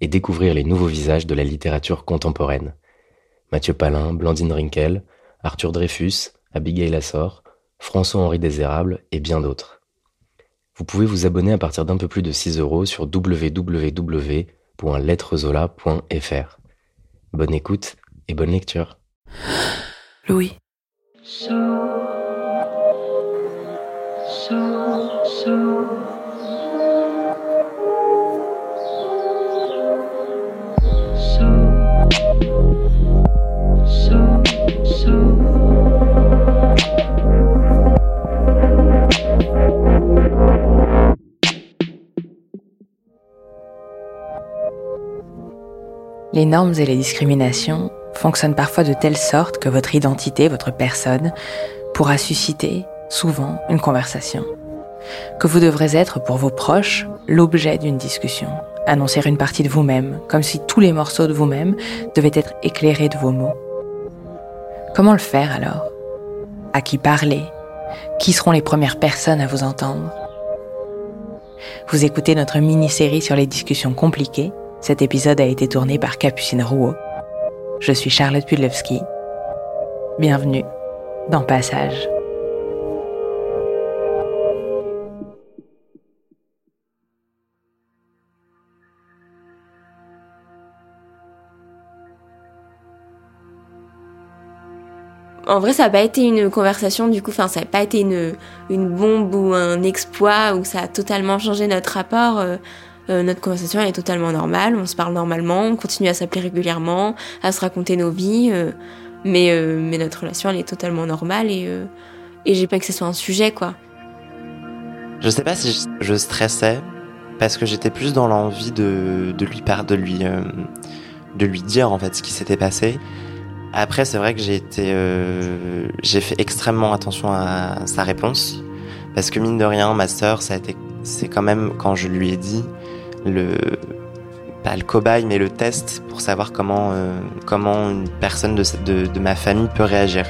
et découvrir les nouveaux visages de la littérature contemporaine. Mathieu Palin, Blandine Rinkel, Arthur Dreyfus, Abigail Assor, François-Henri Désérable et bien d'autres. Vous pouvez vous abonner à partir d'un peu plus de 6 euros sur www www.lettrezola.fr. Bonne écoute et bonne lecture. Louis. Les normes et les discriminations fonctionnent parfois de telle sorte que votre identité, votre personne, pourra susciter, souvent, une conversation. Que vous devrez être pour vos proches l'objet d'une discussion, annoncer une partie de vous-même, comme si tous les morceaux de vous-même devaient être éclairés de vos mots. Comment le faire alors? À qui parler? Qui seront les premières personnes à vous entendre? Vous écoutez notre mini-série sur les discussions compliquées cet épisode a été tourné par Capucine Rouault. Je suis Charlotte Pudlewski. Bienvenue dans Passage. En vrai, ça n'a pas été une conversation, du coup, enfin, ça n'a pas été une, bombe ou un exploit où ça a totalement changé notre rapport. Euh, euh, notre conversation est totalement normale, on se parle normalement, on continue à s'appeler régulièrement, à se raconter nos vies, euh, mais, euh, mais notre relation est totalement normale et, et j'ai pas que ce soit un sujet quoi. Je sais pas si je stressais parce que j'étais plus dans l'envie de, de lui de lui de lui dire en fait ce qui s'était passé. Après c'est vrai que j'ai été j'ai fait extrêmement attention à sa réponse parce que mine de rien ma sœur ça c'est quand même quand je lui ai dit le pas le cobaye mais le test pour savoir comment euh, une personne de ma famille peut réagir.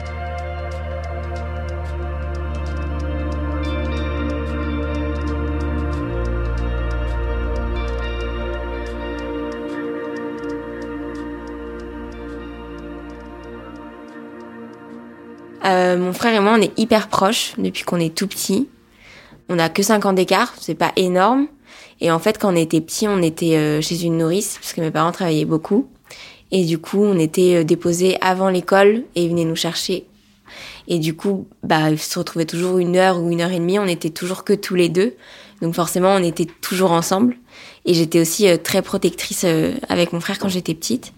Euh, mon frère et moi, on est hyper proches depuis qu'on est tout petit. On a que 5 ans d'écart, c'est pas énorme. Et en fait, quand on était petit, on était euh, chez une nourrice parce que mes parents travaillaient beaucoup. Et du coup, on était euh, déposés avant l'école et ils venaient nous chercher. Et du coup, bah, ils se retrouvaient toujours une heure ou une heure et demie. On était toujours que tous les deux. Donc forcément, on était toujours ensemble. Et j'étais aussi euh, très protectrice avec mon frère quand j'étais petite.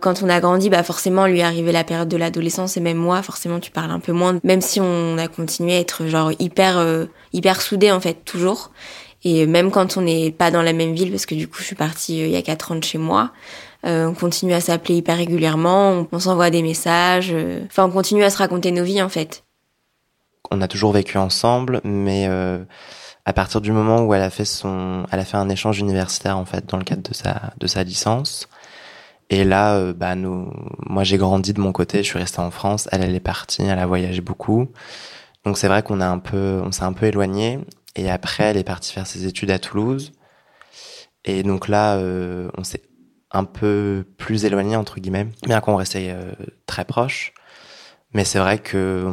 Quand on a grandi, bah forcément, lui arrivé la période de l'adolescence et même moi, forcément, tu parles un peu moins. Même si on a continué à être genre hyper, hyper soudés en fait, toujours. Et même quand on n'est pas dans la même ville, parce que du coup je suis partie euh, il y a quatre ans de chez moi, euh, on continue à s'appeler hyper régulièrement, on, s'envoie des messages, euh, enfin on continue à se raconter nos vies en fait. On a toujours vécu ensemble, mais à partir du moment où elle a fait son, elle a fait un échange universitaire en fait dans le cadre de sa de sa licence. Et là, bah nous, moi j'ai grandi de mon côté, je suis restée en France, elle elle est partie, elle a voyagé beaucoup. Donc c'est vrai qu'on a un peu, on s'est un peu éloigné. Et après, elle est partie faire ses études à Toulouse. Et donc là, euh, on s'est un peu plus éloigné entre guillemets, bien qu'on restait euh, très proches. Mais c'est vrai que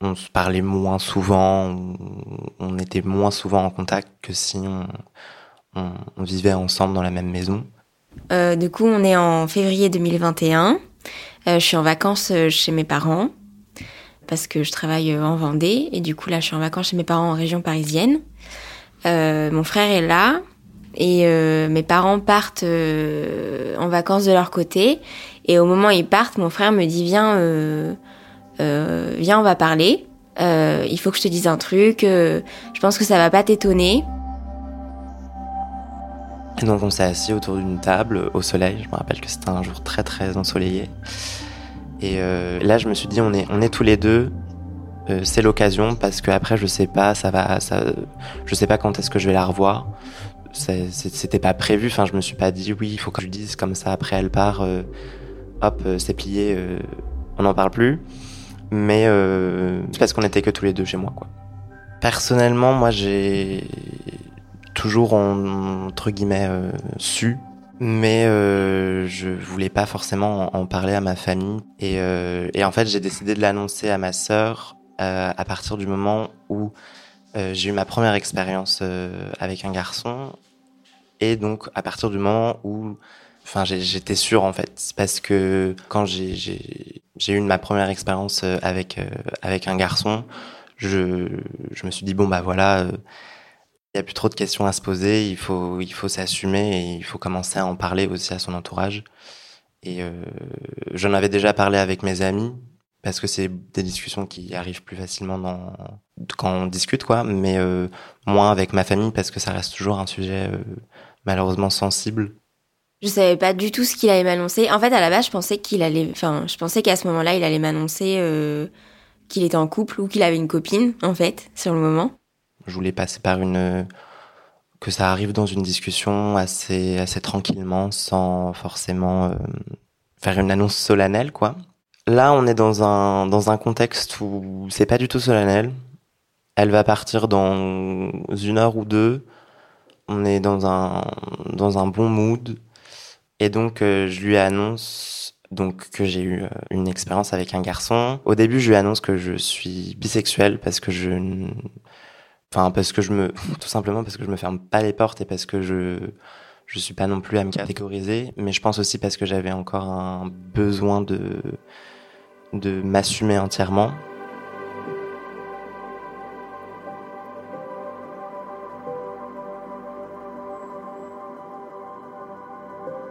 on, se parlait moins souvent, on, était moins souvent en contact que si on, on, vivait ensemble dans la même maison. Euh, du coup, on est en février 2021. Euh, je suis en vacances chez mes parents parce que je travaille en Vendée et du coup là, je suis en vacances chez mes parents en région parisienne. mon frère est là et mes parents partent en vacances de leur côté. Et au moment où ils partent, mon frère me dit viens, viens, on va parler. il faut que je te dise un truc. je pense que ça va pas t'étonner. Et donc on s'est assis autour d'une table au soleil. Je me rappelle que c'était un jour très très ensoleillé. Et euh, là je me suis dit on est on est tous les deux. Euh, c'est l'occasion parce que après je sais pas ça va ça je sais pas quand est-ce que je vais la revoir. C'était pas prévu. Enfin je me suis pas dit oui il faut que je lui dise comme ça après elle part. Euh, hop c'est plié. on n'en parle plus. Mais c'est parce qu'on était que tous les deux chez moi quoi. Personnellement moi j'ai toujours entre guillemets su mais euh, je voulais pas forcément en, parler à ma famille. Et, euh, et en fait j'ai décidé de l'annoncer à ma sœur euh, à partir du moment où euh, j'ai eu ma première expérience avec un garçon. Et donc à partir du moment où enfin j'étais sûr en fait. Parce que quand j'ai eu ma première expérience avec avec un garçon je je me suis dit bon bah voilà il n'y a plus trop de questions à se poser, il faut, il faut s'assumer et il faut commencer à en parler aussi à son entourage. Et euh, j'en avais déjà parlé avec mes amis parce que c'est des discussions qui arrivent plus facilement quand on discute, quoi. Mais euh, moins avec ma famille parce que ça reste toujours un sujet euh, malheureusement sensible. Je savais pas du tout ce qu'il allait m'annoncer. En fait, à la base, je pensais qu'il allait, enfin, je pensais qu'à ce moment-là, il allait m'annoncer qu'il était en couple ou qu'il avait une copine, en fait, sur le moment. Je voulais passer par une que ça arrive dans une discussion assez assez tranquillement, sans forcément euh, faire une annonce solennelle, quoi. Là, on est dans un dans un contexte où c'est pas du tout solennel. Elle va partir dans une heure ou deux. On est dans un dans un bon mood et donc euh, je lui annonce donc que j'ai eu euh, une expérience avec un garçon. Au début, je lui annonce que je suis bisexuel parce que je Enfin, parce que je me, tout simplement parce que je me ferme pas les portes et parce que je, je suis pas non plus à me catégoriser, mais je pense aussi parce que j'avais encore un besoin de, de m'assumer entièrement.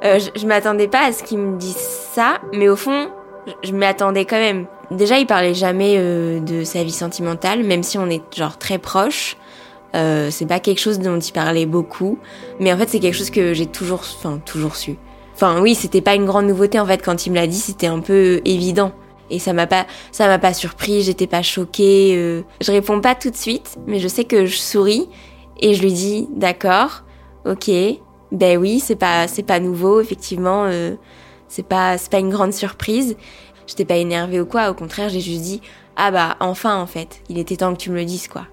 Euh, je, je m'attendais pas à ce qu'il me dise ça, mais au fond, je m'attendais quand même. Déjà, il parlait jamais euh, de sa vie sentimentale, même si on est genre très proches. Euh, c'est pas quelque chose dont il parlait beaucoup, mais en fait c'est quelque chose que j'ai toujours, enfin toujours su. Enfin oui, c'était pas une grande nouveauté en fait quand il me l'a dit, c'était un peu évident et ça m'a pas, ça m'a pas surpris, j'étais pas choquée. Euh. Je réponds pas tout de suite, mais je sais que je souris et je lui dis d'accord, ok, ben oui, c'est pas, c'est pas nouveau effectivement. Euh, c'est pas, c'est pas une grande surprise. J'étais pas énervée ou quoi, au contraire, j'ai juste dit Ah bah, enfin en fait, il était temps que tu me le dises quoi.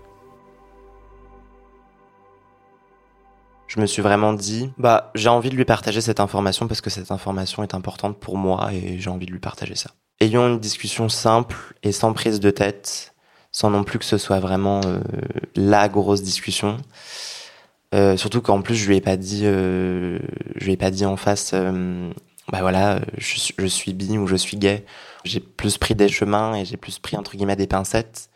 Je me suis vraiment dit, bah, j'ai envie de lui partager cette information parce que cette information est importante pour moi et j'ai envie de lui partager ça. Ayons une discussion simple et sans prise de tête, sans non plus que ce soit vraiment euh, la grosse discussion. Euh, surtout qu'en plus je lui ai pas dit, euh, je lui ai pas dit en face, bah voilà, je, je, suis bi ou je suis gay. J'ai plus pris des chemins et j'ai plus pris entre guillemets des pincettes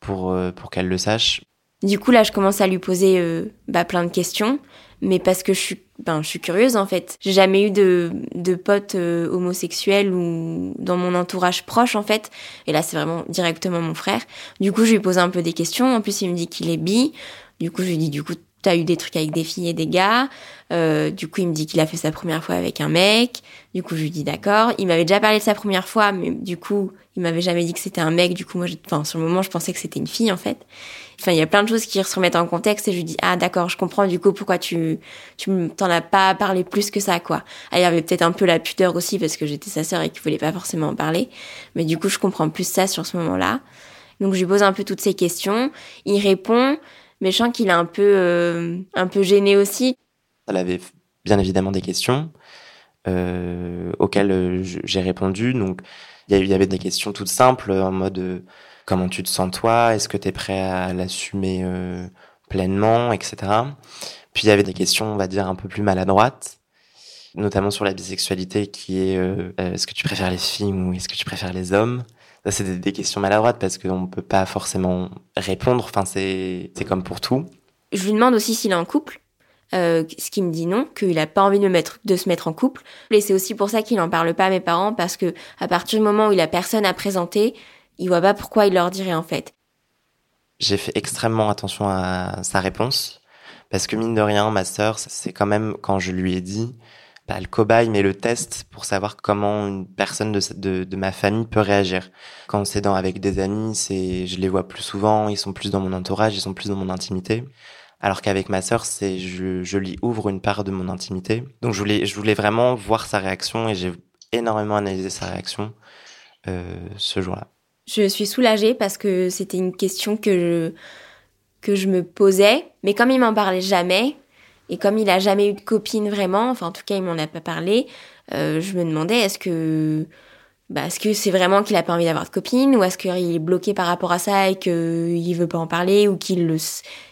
pour euh, pour qu'elle le sache. Du coup là, je commence à lui poser euh, bah, plein de questions, mais parce que je suis ben je suis curieuse en fait. J'ai jamais eu de de potes euh, homosexuels ou dans mon entourage proche en fait. Et là, c'est vraiment directement mon frère. Du coup, je lui pose un peu des questions. En plus, il me dit qu'il est bi. Du coup, je lui dis du coup t'as eu des trucs avec des filles et des gars. Euh, du coup, il me dit qu'il a fait sa première fois avec un mec. Du coup, je lui dis d'accord. Il m'avait déjà parlé de sa première fois, mais du coup, il m'avait jamais dit que c'était un mec. Du coup, moi, enfin, sur le moment, je pensais que c'était une fille, en fait. Enfin, il y a plein de choses qui se remettent en contexte et je lui dis, ah, d'accord, je comprends, du coup, pourquoi tu, tu t'en as pas parlé plus que ça, quoi. Ah, il y avait peut-être un peu la pudeur aussi parce que j'étais sa sœur et qu'il voulait pas forcément en parler. Mais du coup, je comprends plus ça sur ce moment-là. Donc, je lui pose un peu toutes ces questions. Il répond mais je qu'il est un peu, euh, un peu gêné aussi. Elle avait bien évidemment des questions euh, auxquelles euh, j'ai répondu. Donc, il y avait des questions toutes simples en mode comment tu te sens toi, est-ce que tu es prêt à l'assumer pleinement, etc. Puis il y avait des questions, on va dire, un peu plus maladroites. notamment sur la bisexualité, qui est est-ce que tu préfères les filles ou est-ce que tu préfères les hommes? C'est des, questions maladroites parce qu'on ne peut pas forcément répondre. Enfin, c'est comme pour tout. Je lui demande aussi s'il est en couple. Euh, ce qui me dit non, qu'il a pas envie de, mettre, de se mettre en couple. Et c'est aussi pour ça qu'il en parle pas à mes parents, parce que à partir du moment où il a personne à présenter, il voit pas pourquoi il leur dirait en fait. J'ai fait extrêmement attention à sa réponse, parce que mine de rien, ma sœur, c'est quand même quand je lui ai dit, bah, le cobaye mais le test pour savoir comment une personne de, de, de ma famille peut réagir. Quand c'est dans avec des amis, c'est je les vois plus souvent, ils sont plus dans mon entourage, ils sont plus dans mon intimité. Alors qu'avec ma sœur, c'est je, je lui ouvre une part de mon intimité. Donc je voulais, je voulais vraiment voir sa réaction et j'ai énormément analysé sa réaction euh, ce jour-là. Je suis soulagée parce que c'était une question que je, que je me posais, mais comme il m'en parlait jamais, et comme il a jamais eu de copine vraiment, enfin en tout cas il m'en a pas parlé, euh, je me demandais est-ce que bah, est-ce que c'est vraiment qu'il a pas envie d'avoir de copine ou est-ce qu'il est bloqué par rapport à ça et qu'il veut pas en parler ou qu'il le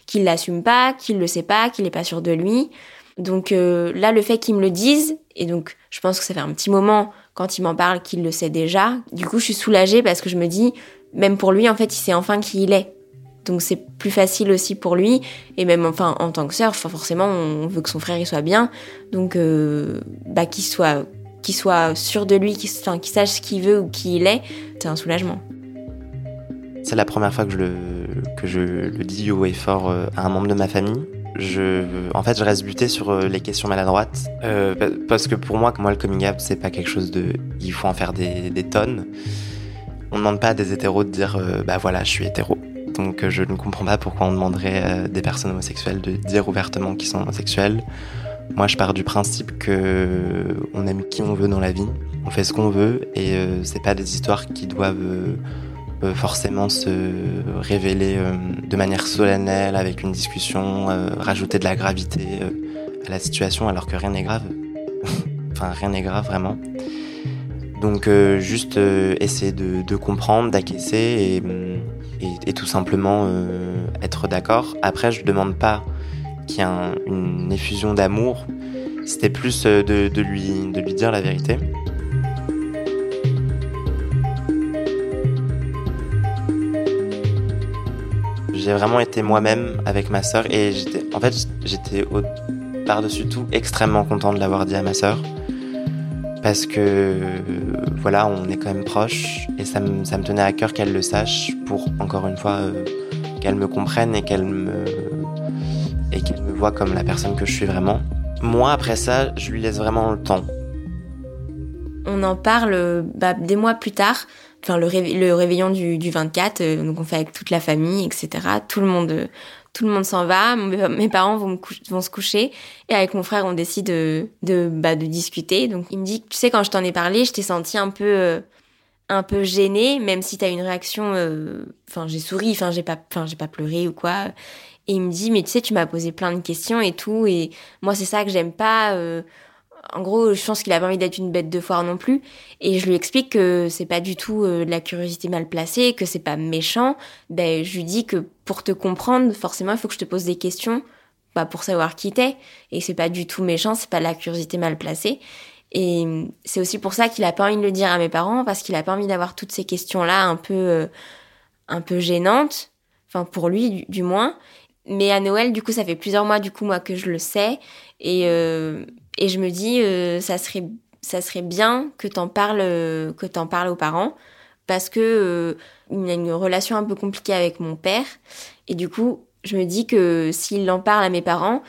qu'il l'assume pas, qu'il le sait pas, qu'il est pas sûr de lui. Donc euh, là, le fait qu'il me le dise, et donc je pense que ça fait un petit moment quand il m'en parle qu'il le sait déjà. Du coup, je suis soulagée parce que je me dis, même pour lui, en fait, il sait enfin qui il est. Donc c'est plus facile aussi pour lui. Et même enfin en tant que sœur, forcément, on veut que son frère il soit bien. Donc euh, bah qu'il soit qu'il soit sûr de lui, qu'il sache ce qu'il veut ou qui il est, c'est un soulagement. C'est la première fois que je le, que je le dis haut et fort euh, à un membre de ma famille. Je, en fait, je reste buté sur euh, les questions maladroites euh, parce que pour moi, moi, le coming out, c'est pas quelque chose de, il faut en faire des, tonnes. On ne demande pas à des hétéros de dire, bah voilà, je suis hétéro. Donc, je ne comprends pas pourquoi on demanderait à des personnes homosexuelles de dire ouvertement qu'ils sont homosexuels. Moi, je pars du principe que on aime qui on veut dans la vie, on fait ce qu'on veut, et euh, c'est pas des histoires qui doivent euh, euh, forcément se révéler de manière solennelle avec une discussion, rajouter de la gravité à la situation, alors que rien n'est grave. enfin, rien n'est grave vraiment. Donc, juste essayer de, comprendre, d'acquiescer et, et, tout simplement être d'accord. Après, je demande pas qu'il y a une effusion d'amour. C'était plus euh, de, lui, de lui dire la vérité. J'ai vraiment été moi-même avec ma sœur et j'étais, en fait, j'étais par-dessus tout extrêmement content de l'avoir dit à ma sœur parce que voilà, on est quand même proches et ça me, ça me tenait à cœur qu'elle le sache encore une fois euh, qu'elle me comprenne et qu'elle me et qu'il me voit comme la personne que je suis vraiment. Moi, après ça, je lui laisse vraiment le temps. On en parle bah, des mois plus tard, enfin le, le réveillon du, du 24, euh, donc on fait avec toute la famille, etc. Tout le monde, tout le monde s'en va. Mes parents vont, se coucher et avec mon frère, on décide de bah, de discuter. Donc il me dit, tu sais, quand je t'en ai parlé, je t'ai senti un peu euh, un peu gênée, même si t'as une réaction. Euh, enfin, j'ai souri, enfin j'ai pas, j'ai pas pleuré ou quoi. Et il me dit, mais tu sais, tu m'as posé plein de questions et tout, et moi, c'est ça que j'aime pas. Euh, en gros, je pense qu'il a pas envie d'être une bête de foire non plus. Et je lui explique que c'est pas du tout euh, de la curiosité mal placée, que c'est pas méchant. Ben, je lui dis que pour te comprendre, forcément, il faut que je te pose des questions, bah, pour savoir qui t'es. Et c'est pas du tout méchant, c'est pas de la curiosité mal placée. Et c'est aussi pour ça qu'il a pas envie de le dire à mes parents, parce qu'il a pas envie d'avoir toutes ces questions-là un peu, euh, un peu gênantes. Enfin, pour lui, du moins. Mais à Noël, du coup, ça fait plusieurs mois, du coup, moi, que je le sais. Et, euh, et je me dis, euh, ça serait, ça serait bien que t'en parles, que t'en parles aux parents. Parce que il a une relation un peu compliquée avec mon père. Et du coup, je me dis que s'il en parle à mes parents,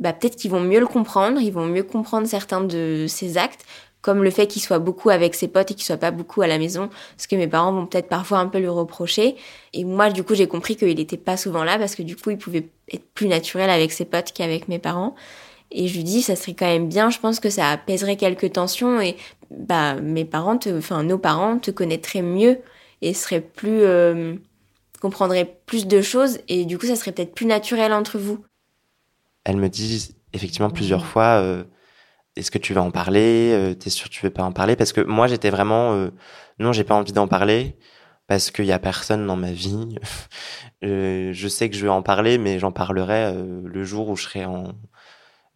bah, peut-être qu'ils vont mieux le comprendre, ils vont mieux comprendre certains de ses actes comme le fait qu'il soit beaucoup avec ses potes et qu'il soit pas beaucoup à la maison, ce que mes parents vont peut-être parfois un peu lui reprocher. Et moi, du coup, j'ai compris qu'il était pas souvent là parce que du coup, il pouvait être plus naturel avec ses potes qu'avec mes parents. Et je lui dis, ça serait quand même bien, je pense que ça apaiserait quelques tensions et bah mes parents, enfin nos parents te connaîtraient mieux et seraient plus euh, comprendraient plus de choses et du coup, ça serait peut-être plus naturel entre vous. Elle me dit effectivement plusieurs fois. Euh est-ce que tu vas en parler euh, T'es sûr que tu veux pas en parler? Parce que moi, j'étais vraiment, euh, non, j'ai pas envie d'en parler parce qu'il y a personne dans ma vie. euh, je sais que je vais en parler, mais j'en parlerai euh, le jour où je serai en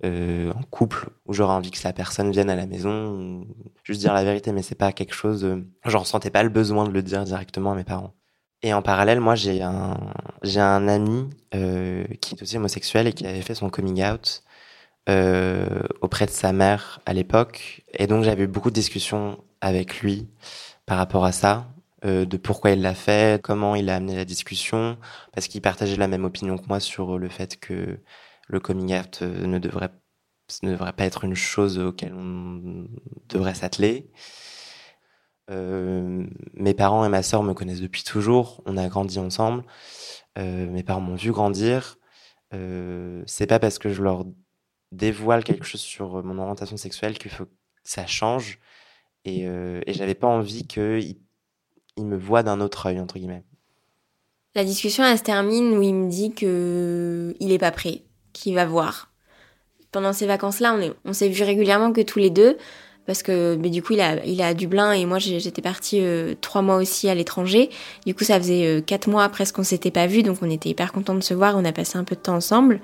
en couple où j'aurais envie que la personne vienne à la maison, juste dire la vérité, mais c'est pas quelque chose. J'en ressentais pas le besoin de le dire directement à mes parents. Et en parallèle, moi, j'ai un j'ai un ami euh, qui est aussi homosexuel et qui avait fait son coming out euh, auprès de sa mère à l'époque, et donc j'avais eu beaucoup de discussions avec lui par rapport à ça, euh, de pourquoi il l'a fait, comment il a amené la discussion, parce qu'il partageait la même opinion que moi sur le fait que le coming out ne devrait, ne devrait pas être une chose auquel on devrait s'atteler. Euh, mes parents et ma sœur me connaissent depuis toujours, on a grandi ensemble, euh, mes parents m'ont vu grandir. Euh, c'est pas parce que je leur dévoile quelque chose sur mon orientation sexuelle qu'il faut que ça change. Et, et j'avais pas envie qu'ils il me voient d'un autre œil, entre guillemets. La discussion, elle se termine où il me dit que il est pas prêt, qu'il va voir. Pendant ces vacances-là, on on s'est vu régulièrement que tous les deux, parce que du coup, il, a, il est à Dublin et moi, j'étais partie euh, trois mois aussi à l'étranger. Du coup, ça faisait euh, quatre mois presque qu'on s'était pas vus, donc on était hyper contents de se voir. On a passé un peu de temps ensemble.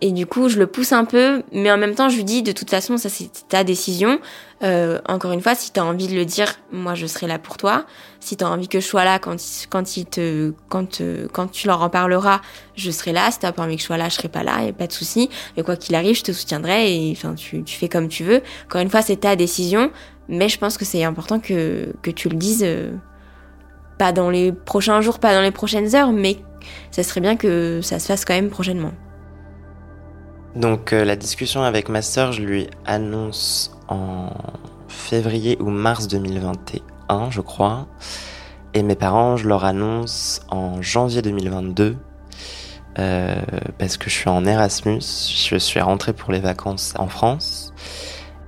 Et du coup, je le pousse un peu, mais en même temps, je lui dis, de toute façon, ça c'est ta décision. Euh, encore une fois, si t'as envie de le dire, moi je serai là pour toi. Si t'as envie que je sois là quand, quand, il te, quand, euh, quand tu leur en parleras, je serai là. Si t'as pas envie que je sois là, je serai pas là, a pas de souci. Mais quoi qu'il arrive, je te soutiendrai et enfin, tu, tu fais comme tu veux. Encore une fois, c'est ta décision, mais je pense que c'est important que, que tu le dises, euh, pas dans les prochains jours, pas dans les prochaines heures, mais ça serait bien que ça se fasse quand même prochainement. Donc euh, la discussion avec ma sœur, je lui annonce en février ou mars 2021, je crois. Et mes parents, je leur annonce en janvier 2022. euh, parce que je suis en Erasmus, je suis rentré pour les vacances en France.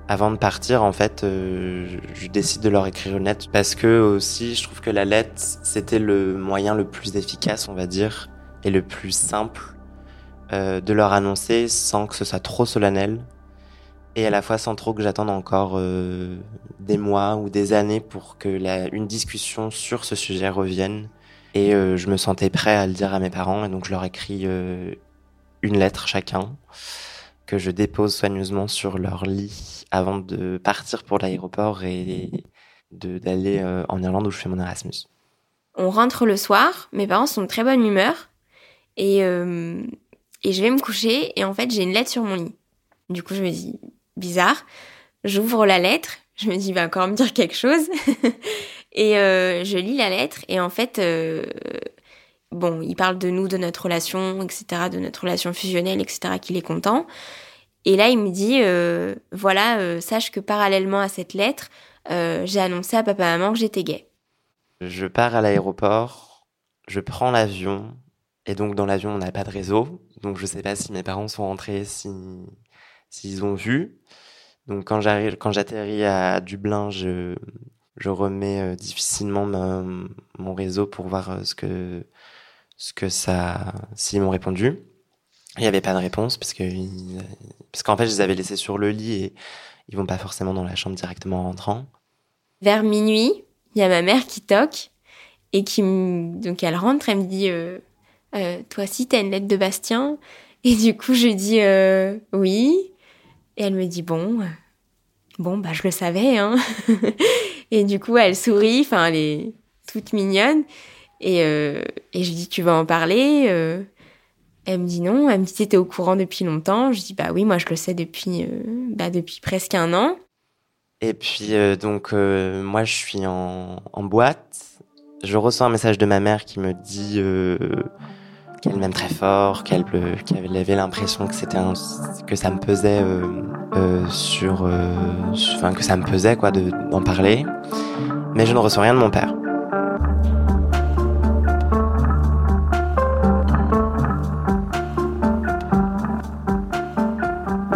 Avant de partir, en fait, euh, je décide de leur écrire une lettre parce que aussi, je trouve que la lettre, c'était le moyen le plus efficace, on va dire, et le plus simple euh, de leur annoncer sans que ce soit trop solennel et à la fois sans trop que j'attende encore euh, des mois ou des années pour que la, une discussion sur ce sujet revienne. Et euh, je me sentais prêt à le dire à mes parents et donc je leur écris une lettre chacun que je dépose soigneusement sur leur lit avant de partir pour l'aéroport et d'aller en Irlande où je fais mon Erasmus. On rentre le soir, mes parents sont de très bonne humeur et, et je vais me coucher et en fait j'ai une lettre sur mon lit. Du coup je me dis bizarre, j'ouvre la lettre, je me dis il va encore me dire quelque chose et euh, je lis la lettre et en fait euh, bon il parle de nous, de notre relation, etc., de notre relation fusionnelle, etc., qu'il est content. Et là il me dit euh, voilà sache que parallèlement à cette lettre j'ai annoncé à papa maman que j'étais gay. Je pars à l'aéroport, je prends l'avion, et donc dans l'avion on n'a pas de réseau, donc je sais pas si mes parents sont rentrés, si s'ils ont vu. Donc quand j'atterris à Dublin, je remets euh, difficilement mon réseau pour voir euh, ce que ce que ça, s'ils m'ont répondu. Il n'y avait pas de réponse parce que parce qu'en fait je les avais laissés sur le lit et ils vont pas forcément dans la chambre directement en rentrant. Vers minuit, il y a ma mère qui toque et qui donc elle rentre, elle me dit euh, Euh, toi aussi t'as une lettre de Bastien. Et du coup je dis euh, oui. Et elle me dit bon euh, bon bah je le savais hein. Et du coup elle sourit, enfin elle est toute mignonne. Et et je dis tu vas en parler elle me dit non, elle me dit t'étais au courant depuis longtemps. Je dis bah oui, moi je le sais depuis bah depuis presque un an. Et puis donc moi je suis en, en boîte, je reçois un message de ma mère qui me dit qu'elle m'aime très fort, qu'elle euh, avait l'impression que c'était un- que ça me pesait euh, euh, sur, euh, sur- enfin que ça me pesait quoi de d'en parler, mais je ne reçois rien de mon père.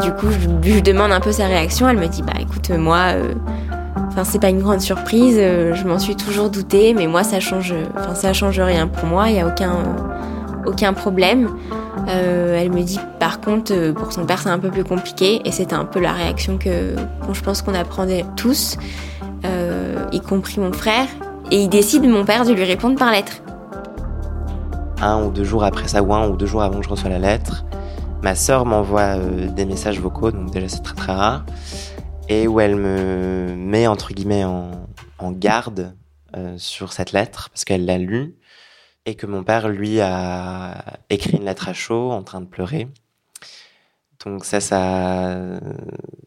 Du coup, je lui demande un peu sa réaction. Elle me dit bah écoute, moi, euh, enfin c'est pas une grande surprise. euh, je m'en suis toujours doutée, mais moi ça change, enfin ça change rien pour moi. Il y a aucun euh, aucun problème. Euh, elle me dit par contre euh, pour son père c'est un peu plus compliqué et c'était un peu la réaction que bon, je pense qu'on apprenait tous, euh, y compris mon frère. Et il décide mon père de lui répondre par lettre. un ou deux jours après ça, ou un ou deux jours avant que je reçois la lettre, Ma sœur m'envoie des messages vocaux, donc déjà c'est très très rare, et où elle me met entre guillemets en, garde euh, sur cette lettre parce qu'elle l'a lue et que mon père lui a écrit une lettre à chaud en train de pleurer. Donc ça, ça,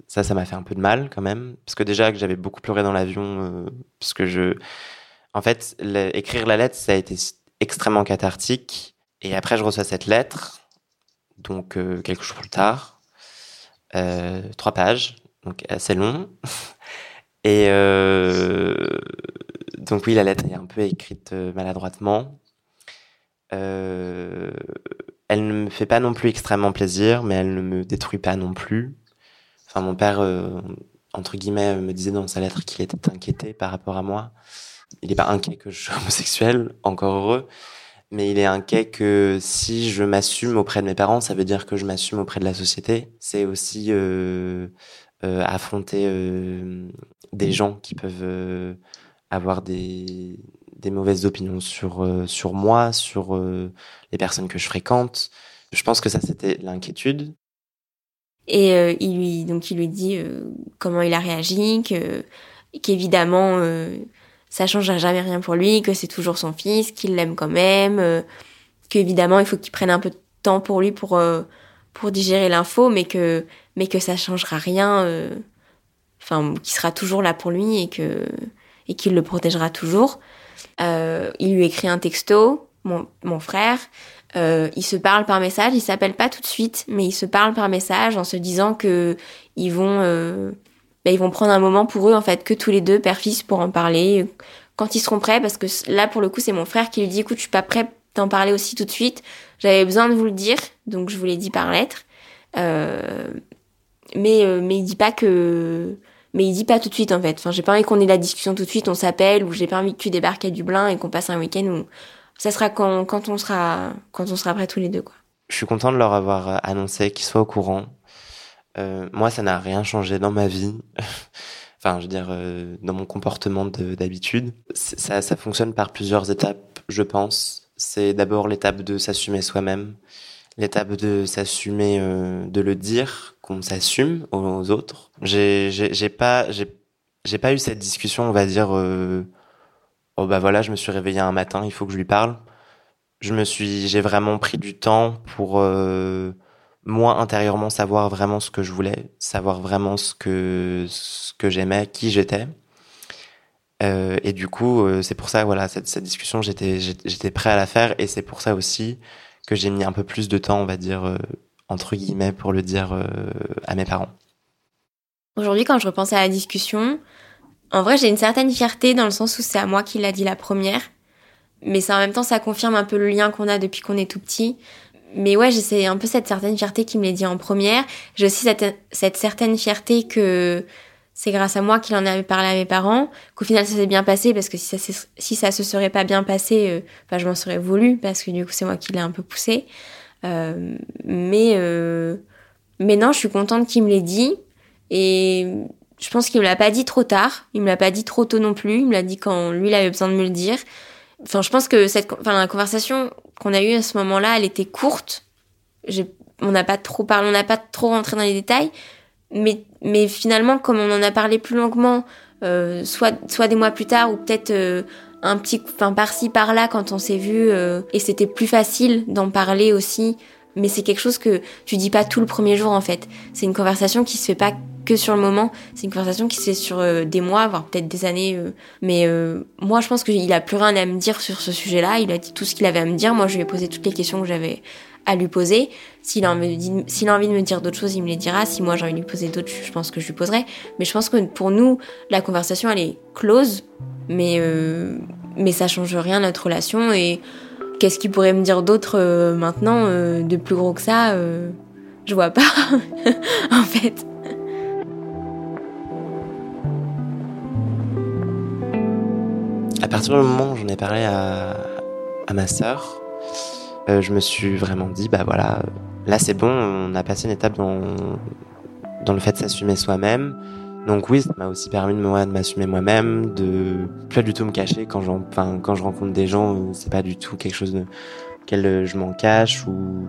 ça, m'a fait un peu de mal quand même, parce que déjà que j'avais beaucoup pleuré dans l'avion, euh, parce que je, en fait, écrire la lettre, ça a été extrêmement cathartique. Et après, je reçois cette lettre, donc euh, quelques jours plus tard, euh, trois pages, donc assez long. Et donc oui, la lettre est un peu écrite maladroitement. Euh, elle ne me fait pas non plus extrêmement plaisir, mais elle ne me détruit pas non plus. Enfin, mon père, euh, entre guillemets, me disait dans sa lettre qu'il était inquiété par rapport à moi. Il n'est pas inquiet que je sois homosexuel, encore heureux, mais il est inquiet que si je m'assume auprès de mes parents, ça veut dire que je m'assume auprès de la société. C'est aussi euh, affronter des gens qui peuvent avoir des, des mauvaises opinions sur euh, sur moi, sur euh, les personnes que je fréquente. Je pense que ça c'était l'inquiétude. Et euh, il lui donc il lui dit comment il a réagi, que qu'évidemment ça changera jamais rien pour lui, que c'est toujours son fils, qu'il l'aime quand même, qu'évidemment il faut qu'il prenne un peu de temps pour lui pour pour digérer l'info, mais que mais que ça changera rien, enfin qu'il sera toujours là pour lui et que et qu'il le protégera toujours. Euh, il lui écrit un texto, mon, frère. Euh, ils se parlent par message. Ils s'appellent pas tout de suite, mais ils se parlent par message en se disant que ils vont, euh, bah, ils vont prendre un moment pour eux en fait, que tous les deux, père fils, pour en parler quand ils seront prêts. Parce que là, pour le coup, c'est mon frère qui lui dit, écoute, je suis pas prêt d'en parler aussi tout de suite. J'avais besoin de vous le dire, donc je vous l'ai dit par lettre. Euh, mais mais il dit pas que mais il dit pas tout de suite en fait. Enfin, j'ai pas envie qu'on ait la discussion tout de suite, on s'appelle, ou j'ai pas envie que tu débarques à Dublin et qu'on passe un week-end où ça sera quand, quand on sera quand on sera prêts tous les deux quoi. Je suis content de leur avoir euh, annoncé qu'ils soient au courant. Euh, moi, ça n'a rien changé dans ma vie. enfin, je veux dire, euh, dans mon comportement d'habitude. Ça, ça fonctionne par plusieurs étapes, je pense. C'est d'abord l'étape de s'assumer soi-même, l'étape de s'assumer, de le dire, qu'on s'assume aux, autres. J'ai, pas, j'ai, pas eu cette discussion, on va dire, euh, oh bah voilà, je me suis réveillé un matin, il faut que je lui parle. Je me suis, j'ai vraiment pris du temps pour euh, moi intérieurement savoir vraiment ce que je voulais, savoir vraiment ce que que j'aimais, qui j'étais. Euh, et du coup, c'est pour ça, voilà, cette, cette discussion, j'étais, j'étais prêt à la faire, et c'est pour ça aussi que j'ai mis un peu plus de temps, on va dire, entre guillemets, pour le dire euh, à mes parents. Aujourd'hui, quand je repense à la discussion, en vrai, j'ai une certaine fierté dans le sens où c'est à moi qui l'a dit la première. Mais ça, en même temps, ça confirme un peu le lien qu'on a depuis qu'on est tout petit. Mais ouais, j'ai un peu cette certaine fierté qui me l'a dit en première. J'ai aussi cette, cette certaine fierté que c'est grâce à moi qu'il en avait parlé à mes parents, qu'au final ça s'est bien passé parce que si ça, si ça se serait pas bien passé, euh, enfin, je m'en serais voulu parce que du coup c'est moi qui l'ai un peu poussé. Euh, mais euh, mais non, je suis contente qu'il me l'ait dit et je pense qu'il me l'a pas dit trop tard, il me l'a pas dit trop tôt non plus, il me l'a dit quand lui il avait besoin de me le dire. Enfin, je pense que cette, enfin, la conversation qu'on a eue à ce moment-là, elle était courte. On n'a pas trop parlé, on n'a pas trop rentré dans les détails, mais, mais finalement, comme on en a parlé plus longuement, euh, soit, soit des mois plus tard, ou peut-être euh, un petit, enfin par-ci par-là quand on s'est vu, euh, et c'était plus facile d'en parler aussi. Mais c'est quelque chose que tu dis pas tout le premier jour en fait. C'est une conversation qui se fait pas que sur le moment. C'est une conversation qui se fait sur euh, des mois, voire peut-être des années. Euh. Mais euh, moi, je pense qu'il a plus rien à me dire sur ce sujet-là. Il a dit tout ce qu'il avait à me dire. Moi, je lui ai posé toutes les questions que j'avais à lui poser. S'il a, envie de, me dire d'autres choses, il me les dira. Si moi j'ai envie de lui poser d'autres, je pense que je lui poserai. Mais je pense que pour nous, la conversation, elle est close, mais, euh, mais ça change rien notre relation. Et qu'est-ce qu'il pourrait me dire d'autre euh, maintenant, euh, de plus gros que ça euh, Je vois pas, en fait. À partir du moment où j'en ai parlé à, à ma sœur, euh, je me suis vraiment dit, bah voilà, là c'est bon, on a passé une étape dans, le fait de s'assumer soi-même. Donc oui, ça m'a aussi permis de moi de m'assumer moi-même, de plus du tout me cacher quand quand je rencontre des gens, euh, c'est pas du tout quelque chose de, auquel je m'en cache ou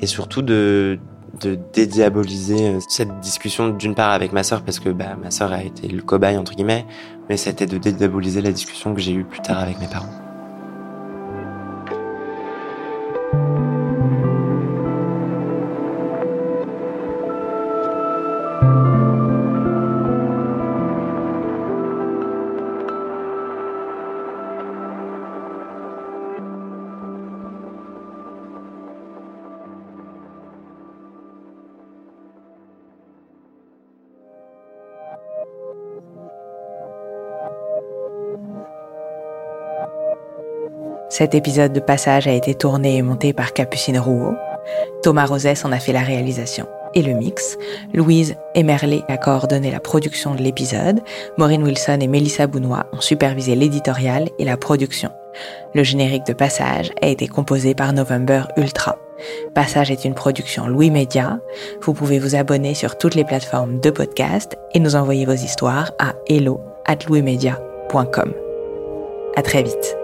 et surtout de de dédiaboliser euh, cette discussion d'une part avec ma sœur parce que bah, ma sœur a été le cobaye entre guillemets, mais c'était de dédiaboliser la discussion que j'ai eue plus tard avec mes parents. Cet épisode de Passage a été tourné et monté par Capucine Rouault. Thomas Rosès en a fait la réalisation et le mix. Louise Emerlet a coordonné la production de l'épisode. Maureen Wilson et Melissa Bounois ont supervisé l'éditorial et la production. Le générique de Passage a été composé par November Ultra. Passage est une production Louis Média. Vous pouvez vous abonner sur toutes les plateformes de podcast et nous envoyer vos histoires à hello at. À très vite.